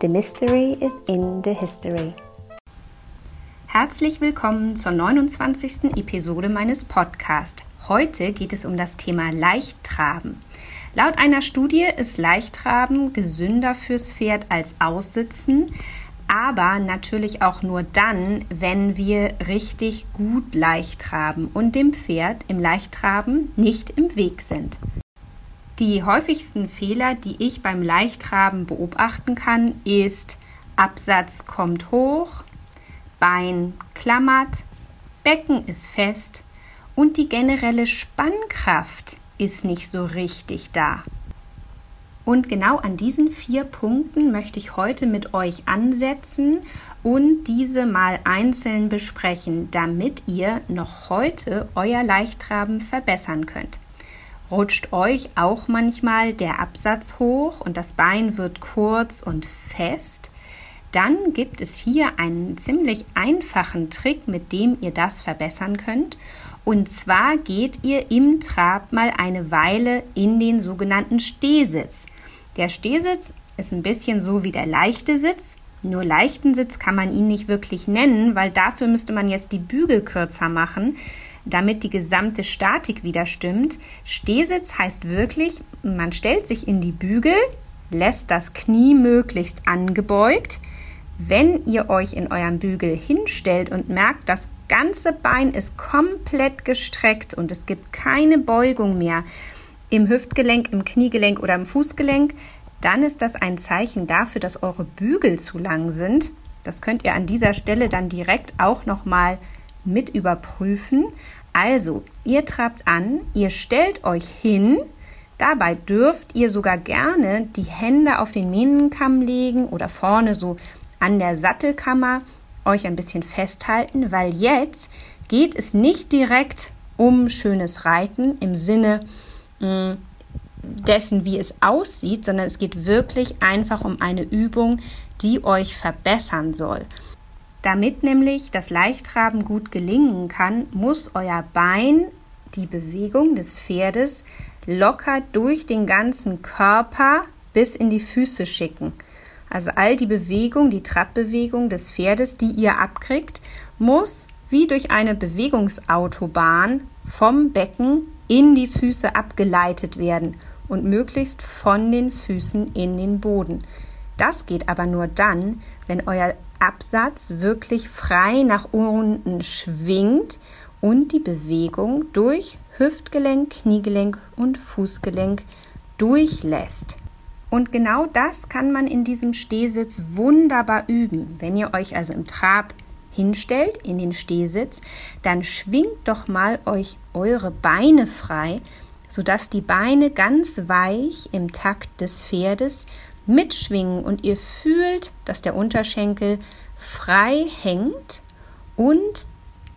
The Mystery is in the History. Herzlich willkommen zur 29. Episode meines Podcasts. Heute geht es um das Thema Leichttraben. Laut einer Studie ist Leichttraben gesünder fürs Pferd als Aussitzen, aber natürlich auch nur dann, wenn wir richtig gut leicht traben und dem Pferd im Leichttraben nicht im Weg sind. Die häufigsten Fehler, die ich beim Leichtraben beobachten kann, ist Absatz kommt hoch, Bein klammert, Becken ist fest und die generelle Spannkraft ist nicht so richtig da. Und genau an diesen vier Punkten möchte ich heute mit euch ansetzen und diese mal einzeln besprechen, damit ihr noch heute euer Leichtraben verbessern könnt rutscht euch auch manchmal der Absatz hoch und das Bein wird kurz und fest, dann gibt es hier einen ziemlich einfachen Trick, mit dem ihr das verbessern könnt. Und zwar geht ihr im Trab mal eine Weile in den sogenannten Stehsitz. Der Stehsitz ist ein bisschen so wie der leichte Sitz. Nur leichten Sitz kann man ihn nicht wirklich nennen, weil dafür müsste man jetzt die Bügel kürzer machen damit die gesamte Statik wieder stimmt. Stehsitz heißt wirklich, man stellt sich in die Bügel, lässt das Knie möglichst angebeugt. Wenn ihr euch in eurem Bügel hinstellt und merkt, das ganze Bein ist komplett gestreckt und es gibt keine Beugung mehr im Hüftgelenk, im Kniegelenk oder im Fußgelenk, dann ist das ein Zeichen dafür, dass eure Bügel zu lang sind. Das könnt ihr an dieser Stelle dann direkt auch nochmal mit überprüfen. Also, ihr trabt an, ihr stellt euch hin, dabei dürft ihr sogar gerne die Hände auf den Mähnenkamm legen oder vorne so an der Sattelkammer euch ein bisschen festhalten, weil jetzt geht es nicht direkt um schönes Reiten im Sinne mm, dessen, wie es aussieht, sondern es geht wirklich einfach um eine Übung, die euch verbessern soll. Damit nämlich das Leichtraben gut gelingen kann, muss euer Bein die Bewegung des Pferdes locker durch den ganzen Körper bis in die Füße schicken. Also all die Bewegung, die Trabbewegung des Pferdes, die ihr abkriegt, muss wie durch eine Bewegungsautobahn vom Becken in die Füße abgeleitet werden und möglichst von den Füßen in den Boden. Das geht aber nur dann, wenn euer Absatz wirklich frei nach unten schwingt und die Bewegung durch Hüftgelenk, Kniegelenk und Fußgelenk durchlässt. Und genau das kann man in diesem Stehsitz wunderbar üben. Wenn ihr euch also im Trab hinstellt in den Stehsitz, dann schwingt doch mal euch eure Beine frei, sodass die Beine ganz weich im Takt des Pferdes mitschwingen und ihr fühlt, dass der Unterschenkel frei hängt und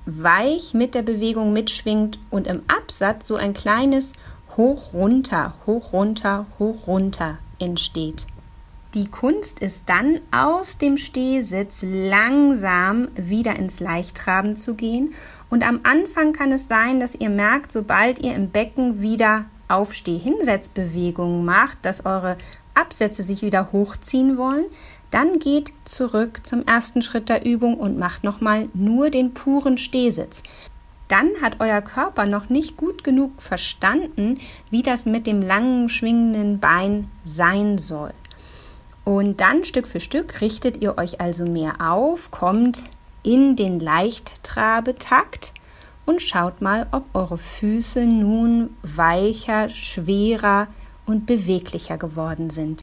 weich mit der Bewegung mitschwingt und im Absatz so ein kleines Hoch runter, hoch runter, hoch runter entsteht. Die Kunst ist dann aus dem Stehsitz langsam wieder ins Leichttraben zu gehen und am Anfang kann es sein, dass ihr merkt, sobald ihr im Becken wieder Aufsteh-Hinsetzbewegungen macht, dass eure Absätze sich wieder hochziehen wollen, dann geht zurück zum ersten Schritt der Übung und macht nochmal nur den puren Stehsitz. Dann hat euer Körper noch nicht gut genug verstanden, wie das mit dem langen schwingenden Bein sein soll. Und dann Stück für Stück richtet ihr euch also mehr auf, kommt in den Leichttrabetakt und schaut mal, ob eure Füße nun weicher, schwerer, und beweglicher geworden sind.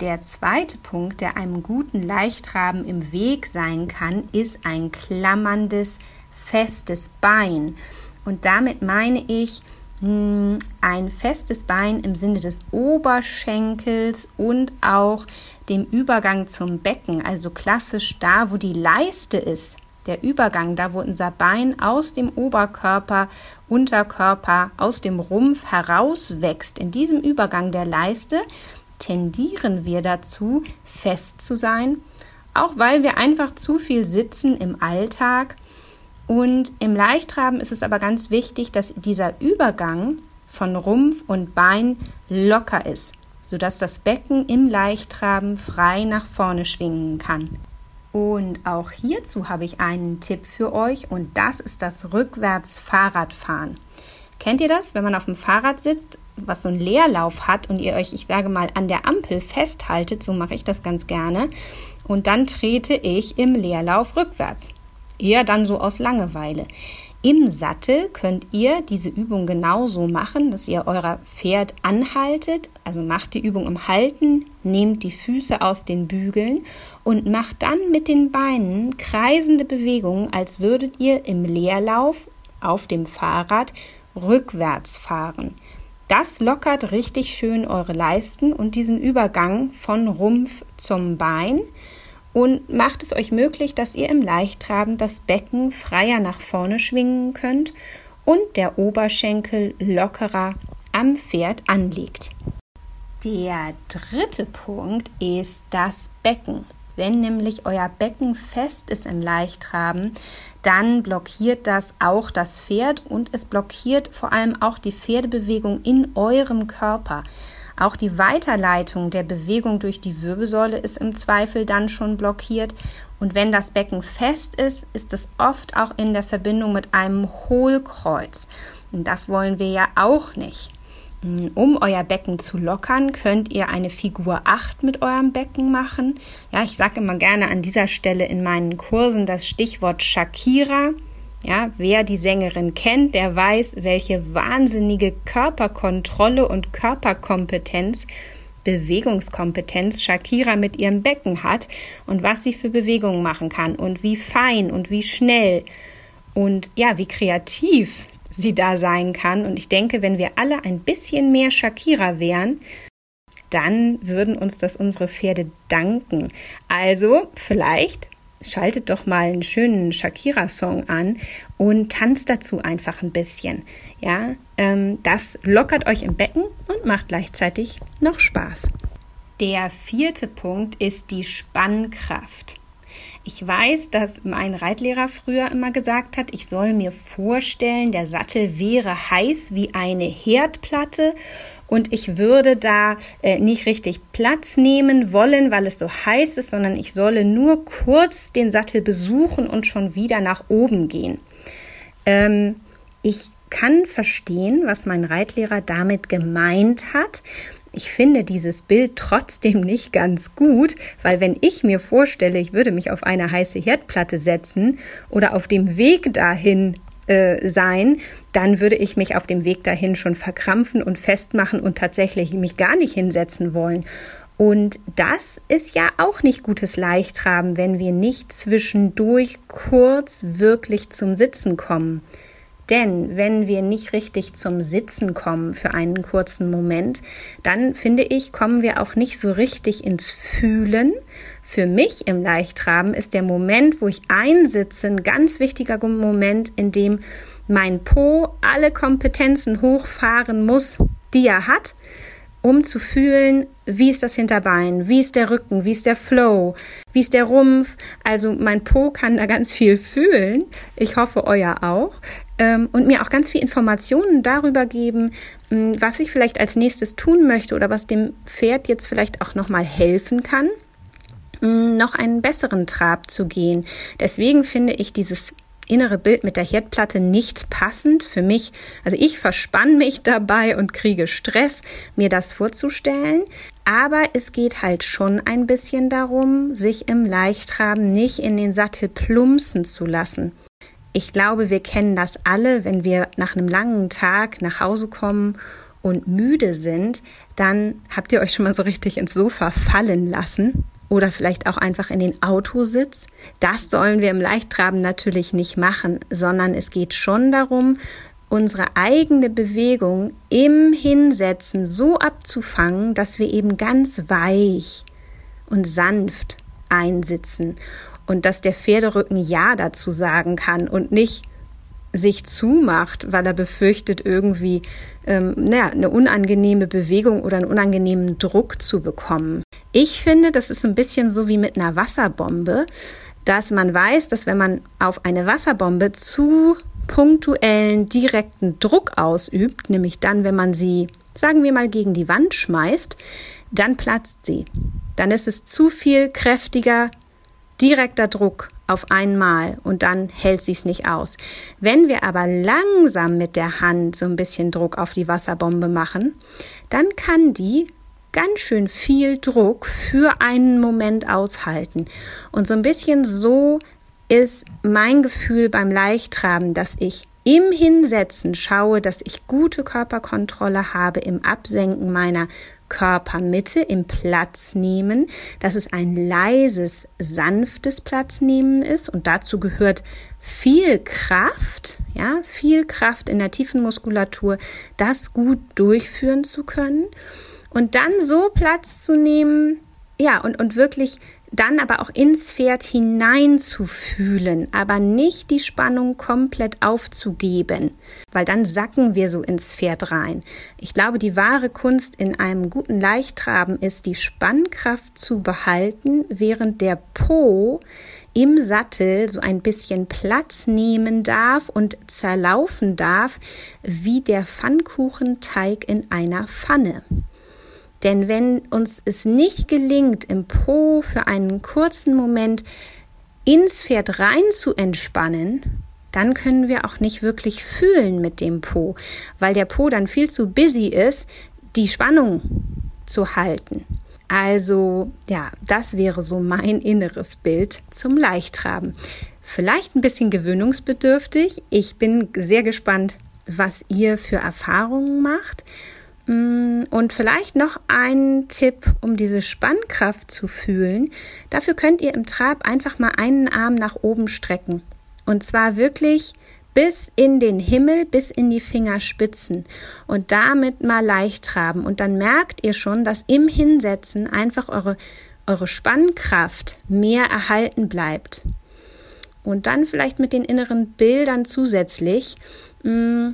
Der zweite Punkt, der einem guten Leichtraben im Weg sein kann, ist ein klammerndes, festes Bein. Und damit meine ich, hm, ein festes Bein im Sinne des Oberschenkels und auch dem Übergang zum Becken, also klassisch da, wo die Leiste ist, der Übergang, da wo unser Bein aus dem Oberkörper, Unterkörper, aus dem Rumpf herauswächst, in diesem Übergang der Leiste tendieren wir dazu, fest zu sein, auch weil wir einfach zu viel sitzen im Alltag. Und im Leichtraben ist es aber ganz wichtig, dass dieser Übergang von Rumpf und Bein locker ist, sodass das Becken im Leichtraben frei nach vorne schwingen kann. Und auch hierzu habe ich einen Tipp für euch und das ist das Rückwärts-Fahrradfahren. Kennt ihr das, wenn man auf dem Fahrrad sitzt, was so einen Leerlauf hat und ihr euch, ich sage mal, an der Ampel festhaltet, so mache ich das ganz gerne, und dann trete ich im Leerlauf rückwärts. Eher dann so aus Langeweile. Im Sattel könnt ihr diese Übung genauso machen, dass ihr euer Pferd anhaltet, also macht die Übung im Halten, nehmt die Füße aus den Bügeln und macht dann mit den Beinen kreisende Bewegungen, als würdet ihr im Leerlauf auf dem Fahrrad rückwärts fahren. Das lockert richtig schön eure Leisten und diesen Übergang von Rumpf zum Bein und macht es euch möglich, dass ihr im Leichttraben das Becken freier nach vorne schwingen könnt und der Oberschenkel lockerer am Pferd anliegt. Der dritte Punkt ist das Becken. Wenn nämlich euer Becken fest ist im Leichttraben, dann blockiert das auch das Pferd und es blockiert vor allem auch die Pferdebewegung in eurem Körper. Auch die Weiterleitung der Bewegung durch die Wirbelsäule ist im Zweifel dann schon blockiert. Und wenn das Becken fest ist, ist es oft auch in der Verbindung mit einem Hohlkreuz. Und das wollen wir ja auch nicht. Um euer Becken zu lockern, könnt ihr eine Figur 8 mit eurem Becken machen. Ja, ich sage immer gerne an dieser Stelle in meinen Kursen das Stichwort Shakira. Ja, wer die Sängerin kennt, der weiß, welche wahnsinnige Körperkontrolle und Körperkompetenz, Bewegungskompetenz Shakira mit ihrem Becken hat und was sie für Bewegungen machen kann und wie fein und wie schnell und ja, wie kreativ sie da sein kann. Und ich denke, wenn wir alle ein bisschen mehr Shakira wären, dann würden uns das unsere Pferde danken. Also vielleicht schaltet doch mal einen schönen Shakira-Song an und tanzt dazu einfach ein bisschen. Ja, ähm, das lockert euch im Becken und macht gleichzeitig noch Spaß. Der vierte Punkt ist die Spannkraft. Ich weiß, dass mein Reitlehrer früher immer gesagt hat, ich soll mir vorstellen, der Sattel wäre heiß wie eine Herdplatte und ich würde da äh, nicht richtig Platz nehmen wollen, weil es so heiß ist, sondern ich solle nur kurz den Sattel besuchen und schon wieder nach oben gehen. Ähm, ich kann verstehen, was mein Reitlehrer damit gemeint hat. Ich finde dieses Bild trotzdem nicht ganz gut, weil wenn ich mir vorstelle, ich würde mich auf eine heiße Herdplatte setzen oder auf dem Weg dahin äh, sein, dann würde ich mich auf dem Weg dahin schon verkrampfen und festmachen und tatsächlich mich gar nicht hinsetzen wollen. Und das ist ja auch nicht gutes Leichtraben, wenn wir nicht zwischendurch kurz wirklich zum Sitzen kommen. Denn wenn wir nicht richtig zum Sitzen kommen für einen kurzen Moment, dann finde ich, kommen wir auch nicht so richtig ins Fühlen. Für mich im Leichtraben ist der Moment, wo ich einsitze, ein ganz wichtiger Moment, in dem mein Po alle Kompetenzen hochfahren muss, die er hat, um zu fühlen, wie ist das Hinterbein, wie ist der Rücken, wie ist der Flow, wie ist der Rumpf. Also mein Po kann da ganz viel fühlen. Ich hoffe, euer auch und mir auch ganz viel Informationen darüber geben, mh, hm, was ich vielleicht als nächstes tun möchte oder was dem Pferd jetzt vielleicht auch nochmal helfen kann, mh, hm, noch einen besseren Trab zu gehen. Deswegen finde ich dieses innere Bild mit der Herdplatte nicht passend für mich. Also ich verspann mich dabei und kriege Stress, mir das vorzustellen. Aber es geht halt schon ein bisschen darum, sich im Leichtraben nicht in den Sattel plumpsen zu lassen. Ich glaube, wir kennen das alle, wenn wir nach einem langen Tag nach Hause kommen und müde sind, dann habt ihr euch schon mal so richtig ins Sofa fallen lassen oder vielleicht auch einfach in den Autositz. Das sollen wir im Leichttraben natürlich nicht machen, sondern es geht schon darum, unsere eigene Bewegung im Hinsetzen so abzufangen, dass wir eben ganz weich und sanft einsitzen und dass der Pferderücken Ja dazu sagen kann und nicht sich zumacht, weil er befürchtet, irgendwie ähm, naja, eine unangenehme Bewegung oder einen unangenehmen Druck zu bekommen. Ich finde, das ist ein bisschen so wie mit einer Wasserbombe, dass man weiß, dass wenn man auf eine Wasserbombe zu punktuellen, direkten Druck ausübt, nämlich dann, wenn man sie, sagen wir mal, gegen die Wand schmeißt, dann platzt sie. Dann ist es zu viel kräftiger, direkter Druck auf einmal und dann hält sie es nicht aus. Wenn wir aber langsam mit der Hand so ein bisschen Druck auf die Wasserbombe machen, dann kann die ganz schön viel Druck für einen Moment aushalten. Und so ein bisschen so ist mein Gefühl beim Leichttraben, dass ich im Hinsetzen schaue, dass ich gute Körperkontrolle habe im Absenken meiner Körpermitte, im Platznehmen, dass es ein leises, sanftes Platznehmen ist. Und dazu gehört viel Kraft, ja, viel Kraft in der tiefen Muskulatur, das gut durchführen zu können. Und dann so Platz zu nehmen, ja, und, und wirklich dann aber auch ins Pferd hineinzufühlen, aber nicht die Spannung komplett aufzugeben, weil dann sacken wir so ins Pferd rein. Ich glaube, die wahre Kunst in einem guten Leichttraben ist, die Spannkraft zu behalten, während der Po im Sattel so ein bisschen Platz nehmen darf und zerlaufen darf, wie der Pfannkuchenteig in einer Pfanne. Denn wenn uns es nicht gelingt, im Po für einen kurzen Moment ins Pferd rein zu entspannen, dann können wir auch nicht wirklich fühlen mit dem Po, weil der Po dann viel zu busy ist, die Spannung zu halten. Also ja, das wäre so mein inneres Bild zum Leichttraben. Vielleicht ein bisschen gewöhnungsbedürftig. Ich bin sehr gespannt, was ihr für Erfahrungen macht. Mm, und vielleicht noch ein Tipp, um diese Spannkraft zu fühlen. Dafür könnt ihr im Trab einfach mal einen Arm nach oben strecken. Und zwar wirklich bis in den Himmel, bis in die Fingerspitzen und damit mal leicht traben. Und dann merkt ihr schon, dass im Hinsetzen einfach eure, eure Spannkraft mehr erhalten bleibt. Und dann vielleicht mit den inneren Bildern zusätzlich mm,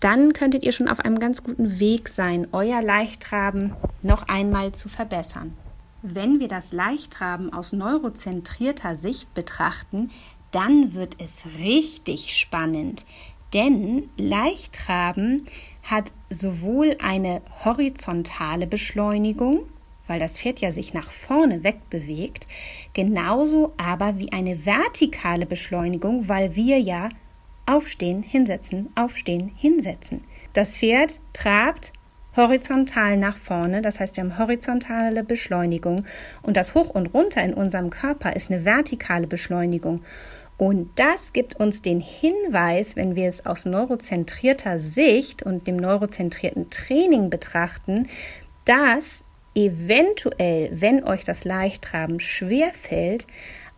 dann könntet ihr schon auf einem ganz guten Weg sein, euer Leichttraben noch einmal zu verbessern. Wenn wir das Leichttraben aus neurozentrierter Sicht betrachten, dann wird es richtig spannend, denn Leichttraben hat sowohl eine horizontale Beschleunigung, weil das Pferd ja sich nach vorne wegbewegt, genauso aber wie eine vertikale Beschleunigung, weil wir ja Aufstehen, hinsetzen, aufstehen, hinsetzen. Das Pferd trabt horizontal nach vorne, das heißt, wir haben horizontale Beschleunigung und das Hoch und Runter in unserem Körper ist eine vertikale Beschleunigung. Und das gibt uns den Hinweis, wenn wir es aus neurozentrierter Sicht und dem neurozentrierten Training betrachten, dass eventuell, wenn euch das Leichttraben schwer fällt,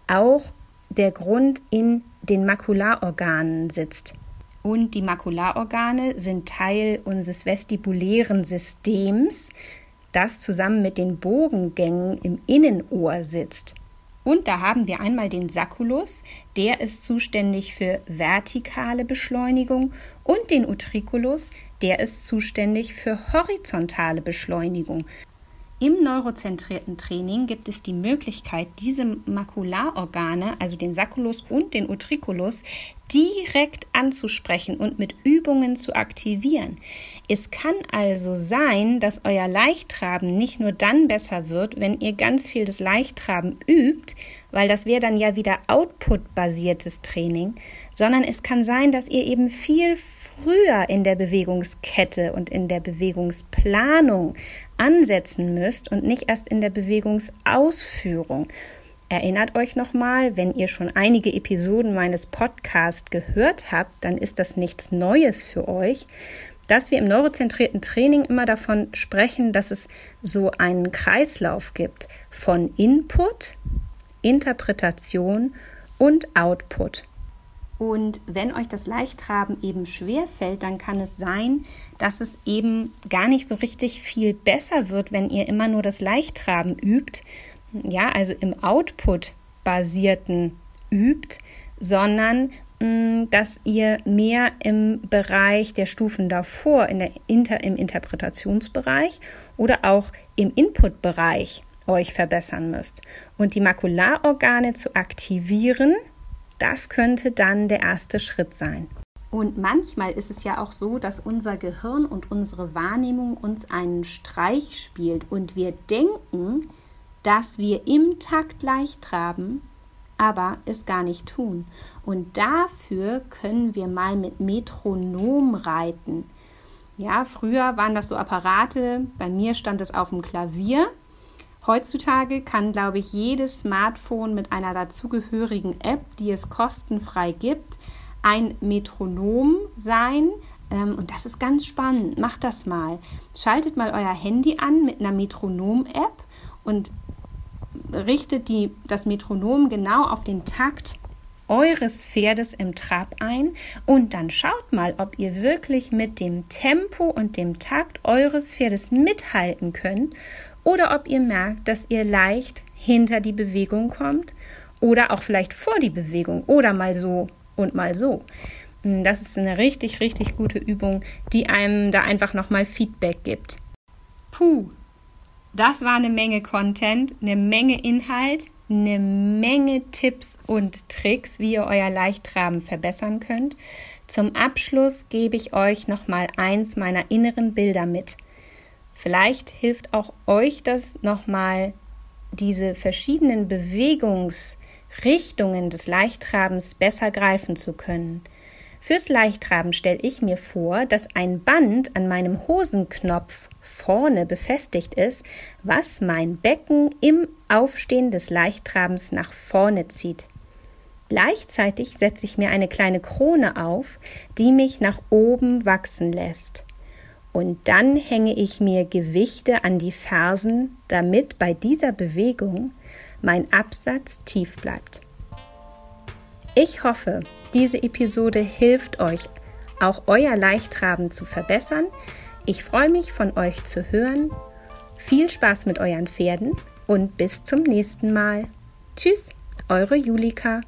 auch der Grund in den Makularorganen sitzt. Und die Makularorgane sind Teil unseres vestibulären Systems, das zusammen mit den Bogengängen im Innenohr sitzt. Und da haben wir einmal den Sacculus, der ist zuständig für vertikale Beschleunigung, und den Utriculus, der ist zuständig für horizontale Beschleunigung. Im neurozentrierten Training gibt es die Möglichkeit, diese Makularorgane, also den Sacculus und den Utriculus, direkt anzusprechen und mit Übungen zu aktivieren. Es kann also sein, dass euer Leichttraben nicht nur dann besser wird, wenn ihr ganz viel des Leichttraben übt, weil das wäre dann ja wieder Output-basiertes Training, sondern es kann sein, dass ihr eben viel früher in der Bewegungskette und in der Bewegungsplanung ansetzen müsst und nicht erst in der Bewegungsausführung. Erinnert euch nochmal, wenn ihr schon einige Episoden meines Podcasts gehört habt, dann ist das nichts Neues für euch, dass wir im neurozentrierten Training immer davon sprechen, dass es so einen Kreislauf gibt von Input, Interpretation und Output. Und wenn euch das Leichttraben eben schwer fällt, dann kann es sein, dass es eben gar nicht so richtig viel besser wird, wenn ihr immer nur das Leichttraben übt. Ja, also im Output basierten übt, sondern mh, mm, dass ihr mehr im Bereich der Stufen davor, in der Inter, im Interpretationsbereich oder auch im Inputbereich euch verbessern müsst. Und die Makularorgane zu aktivieren, das könnte dann der erste Schritt sein. Und manchmal ist es ja auch so, dass unser Gehirn und unsere Wahrnehmung uns einen Streich spielt und wir denken, dass wir im Takt leicht traben, aber es gar nicht tun. Und dafür können wir mal mit Metronom reiten. Ja, früher waren das so Apparate, bei mir stand es auf dem Klavier Heutzutage kann, glaube ich, jedes Smartphone mit einer dazugehörigen App, die es kostenfrei gibt, ein Metronom sein. Ähm, und das ist ganz spannend. Macht das mal. Schaltet mal euer Handy an mit einer Metronom-App und richtet die, das Metronom genau auf den Takt eures Pferdes im Trab ein und dann schaut mal, ob ihr wirklich mit dem Tempo und dem Takt eures Pferdes mithalten könnt oder ob ihr merkt, dass ihr leicht hinter die Bewegung kommt oder auch vielleicht vor die Bewegung oder mal so und mal so. Hm, das ist eine richtig, richtig gute Übung, die einem da einfach nochmal Feedback gibt. Puh, das war eine Menge Content, eine Menge Inhalt, eine Menge Tipps und Tricks, wie ihr euer Leichttraben verbessern könnt. Zum Abschluss gebe ich euch nochmal eins meiner inneren Bilder mit – Vielleicht hilft auch euch das nochmal, diese verschiedenen Bewegungsrichtungen des Leichttrabens besser greifen zu können. Fürs Leichttraben stelle ich mir vor, dass ein Band an meinem Hosenknopf vorne befestigt ist, was mein Becken im Aufstehen des Leichttrabens nach vorne zieht. Gleichzeitig setze ich mir eine kleine Krone auf, die mich nach oben wachsen lässt. Und dann hänge ich mir Gewichte an die Fersen, damit bei dieser Bewegung mein Absatz tief bleibt. Ich hoffe, diese Episode hilft euch, auch euer Leichttraben zu verbessern. Ich freue mich, von euch zu hören. Viel Spaß mit euren Pferden und bis zum nächsten Mal. Tschüss, eure Julika.